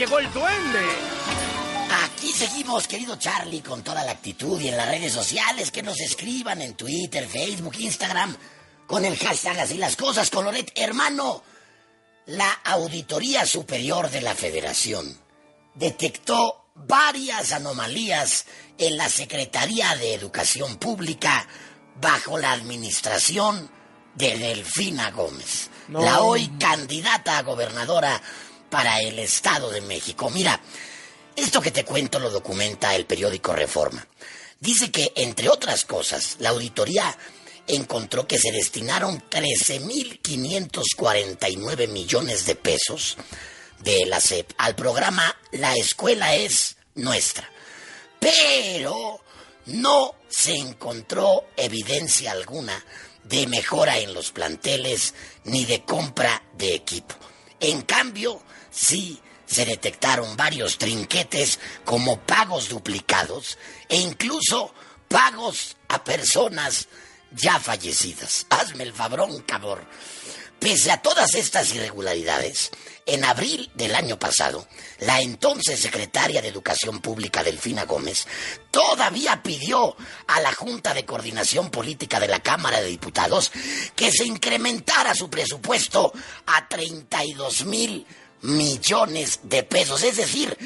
llegó el duende. Aquí seguimos, querido Charlie, con toda la actitud y en las redes sociales que nos escriban en Twitter, Facebook, Instagram, con el hashtag así las cosas, con Loret. Hermano, la Auditoría Superior de la Federación detectó varias anomalías en la Secretaría de Educación Pública bajo la administración de Delfina Gómez, la hoy candidata a gobernadora para el Estado de México. Mira, esto que te cuento lo documenta el periódico Reforma. Dice que, entre otras cosas, la auditoría encontró que se destinaron 13.549 millones de pesos de la SEP al programa La Escuela es Nuestra. Pero no se encontró evidencia alguna de mejora en los planteles ni de compra de equipo. En cambio, sí se detectaron varios trinquetes como pagos duplicados e incluso pagos a personas ya fallecidas. Hazme el fabrón, cabrón. Pese a todas estas irregularidades, en abril del año pasado, la entonces secretaria de Educación Pública, Delfina Gómez, todavía pidió a la Junta de Coordinación Política de la Cámara de Diputados que se incrementara su presupuesto a 32 mil millones de pesos, es decir,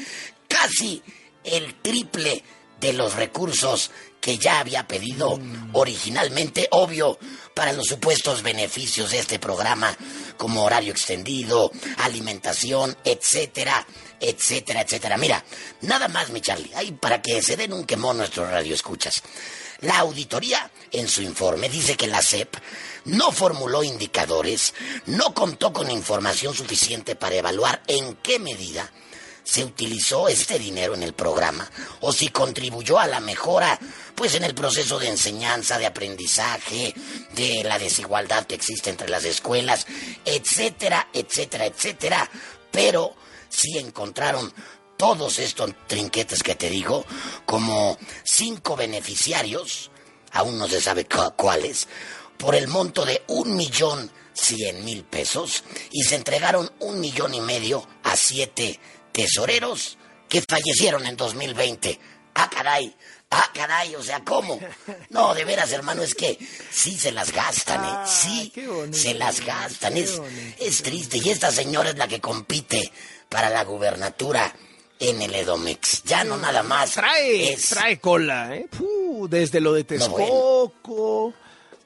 casi el triple de los recursos que ya había pedido originalmente, obvio, para los supuestos beneficios de este programa, como horario extendido, alimentación, etcétera, etcétera, etcétera. Mira, nada más, mi Charlie, ahí para que se den un quemón nuestros radioescuchas. La auditoría, en su informe, dice que la SEP no formuló indicadores, no contó con información suficiente para evaluar en qué medida se utilizó este dinero en el programa o si contribuyó a la mejora pues en el proceso de enseñanza, de aprendizaje, de la desigualdad que existe entre las escuelas, etcétera, etcétera, etcétera, pero sí encontraron todos estos trinquetes que te digo, como cinco beneficiarios, aún no se sabe cuáles, por el monto de un millón cien mil pesos y se entregaron un millón y medio a siete tesoreros que fallecieron en 2020. Ah, caray, ah, caray, o sea, ¿cómo? No, de veras, hermano, es que sí se las gastan, ¿eh? Ah, Sí, se las gastan, es, es triste. Y esta señora es la que compite para la gubernatura en el Edomex. Ya no nada más. Trae, trae cola, ¿eh? Puh, desde lo de Texcoco.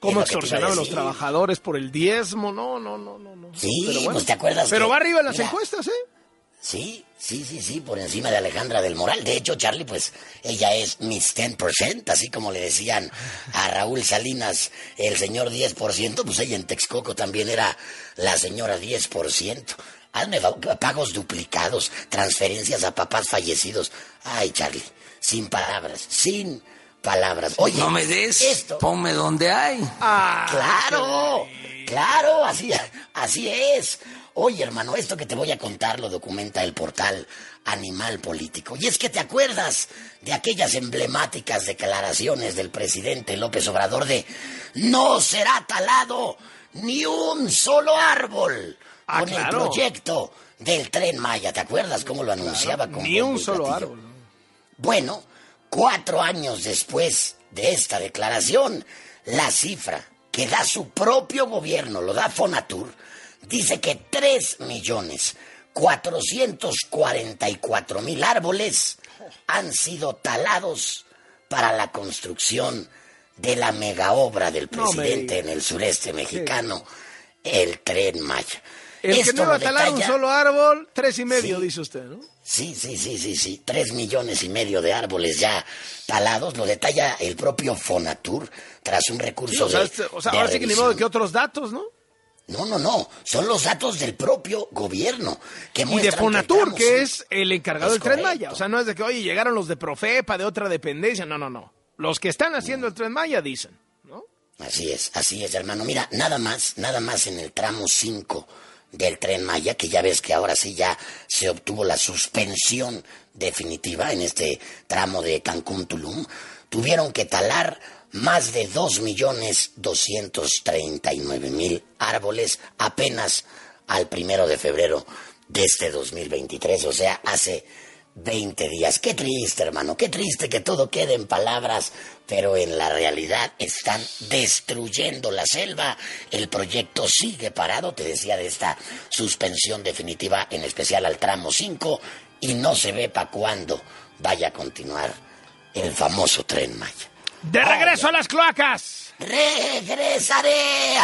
Cómo extorsionaron a los trabajadores por el diezmo. No, no, no, no. no. Sí, pero bueno, pues te acuerdas. Pero que, va arriba en las mira, encuestas, ¿eh? Sí, sí, sí, sí, por encima de Alejandra del Moral. De hecho, Charlie, pues ella es Miss 10%, así como le decían a Raúl Salinas el señor 10%, pues ella en Texcoco también era la señora 10%. Hazme pagos duplicados, transferencias a papás fallecidos. Ay, Charlie, sin palabras, sin palabras. Oye, no me des, esto. ponme donde hay. Ah, claro, claro, así, así es. Oye, hermano, esto que te voy a contar lo documenta el portal Animal Político. Y es que te acuerdas de aquellas emblemáticas declaraciones del presidente López Obrador de no será talado ni un solo árbol Ah, con claro. el proyecto del tren Maya. ¿Te acuerdas cómo lo anunciaba? con Ni un solo platillo? árbol. ¿no? Bueno, cuatro años después de esta declaración, la cifra que da su propio gobierno, lo da Fonatur, dice que 3 millones 444 mil árboles han sido talados para la construcción de la mega obra del No me presidente en el sureste mexicano, el Tren Maya. El que Esto no iba a talar un detalla- solo árbol, tres y medio, Sí. dice usted, ¿no? Sí, sí, sí, sí, sí. Tres millones y medio de árboles ya talados. Lo detalla el propio Fonatur tras un recurso Sí, o sea, de, este- o sea, de ahora sí que ni modo que otros datos, ¿no? No, no, no. Son los datos del propio gobierno que Y de Fonatur, que es el encargado Es del Tren. Maya. O sea, no es de que, oye, llegaron los de Profepa, de otra dependencia. No, no, no. Los que están haciendo el Tren Maya dicen, ¿no? Así es, así es, hermano. Mira, nada más, nada más en el tramo 5 del tren Maya, que ya ves que ahora sí ya se obtuvo la suspensión definitiva en este tramo de Cancún-Tulum, tuvieron que talar más de 2.239.000 árboles apenas al primero de febrero de este 2023, o sea, hace 20 días. Qué triste, hermano, qué triste que todo quede en palabras, pero en la realidad están destruyendo la selva. El proyecto sigue parado, te decía de esta suspensión definitiva, en especial al tramo 5, y no se ve para cuándo vaya a continuar el famoso tren Maya. De regreso a las cloacas. Regresaré.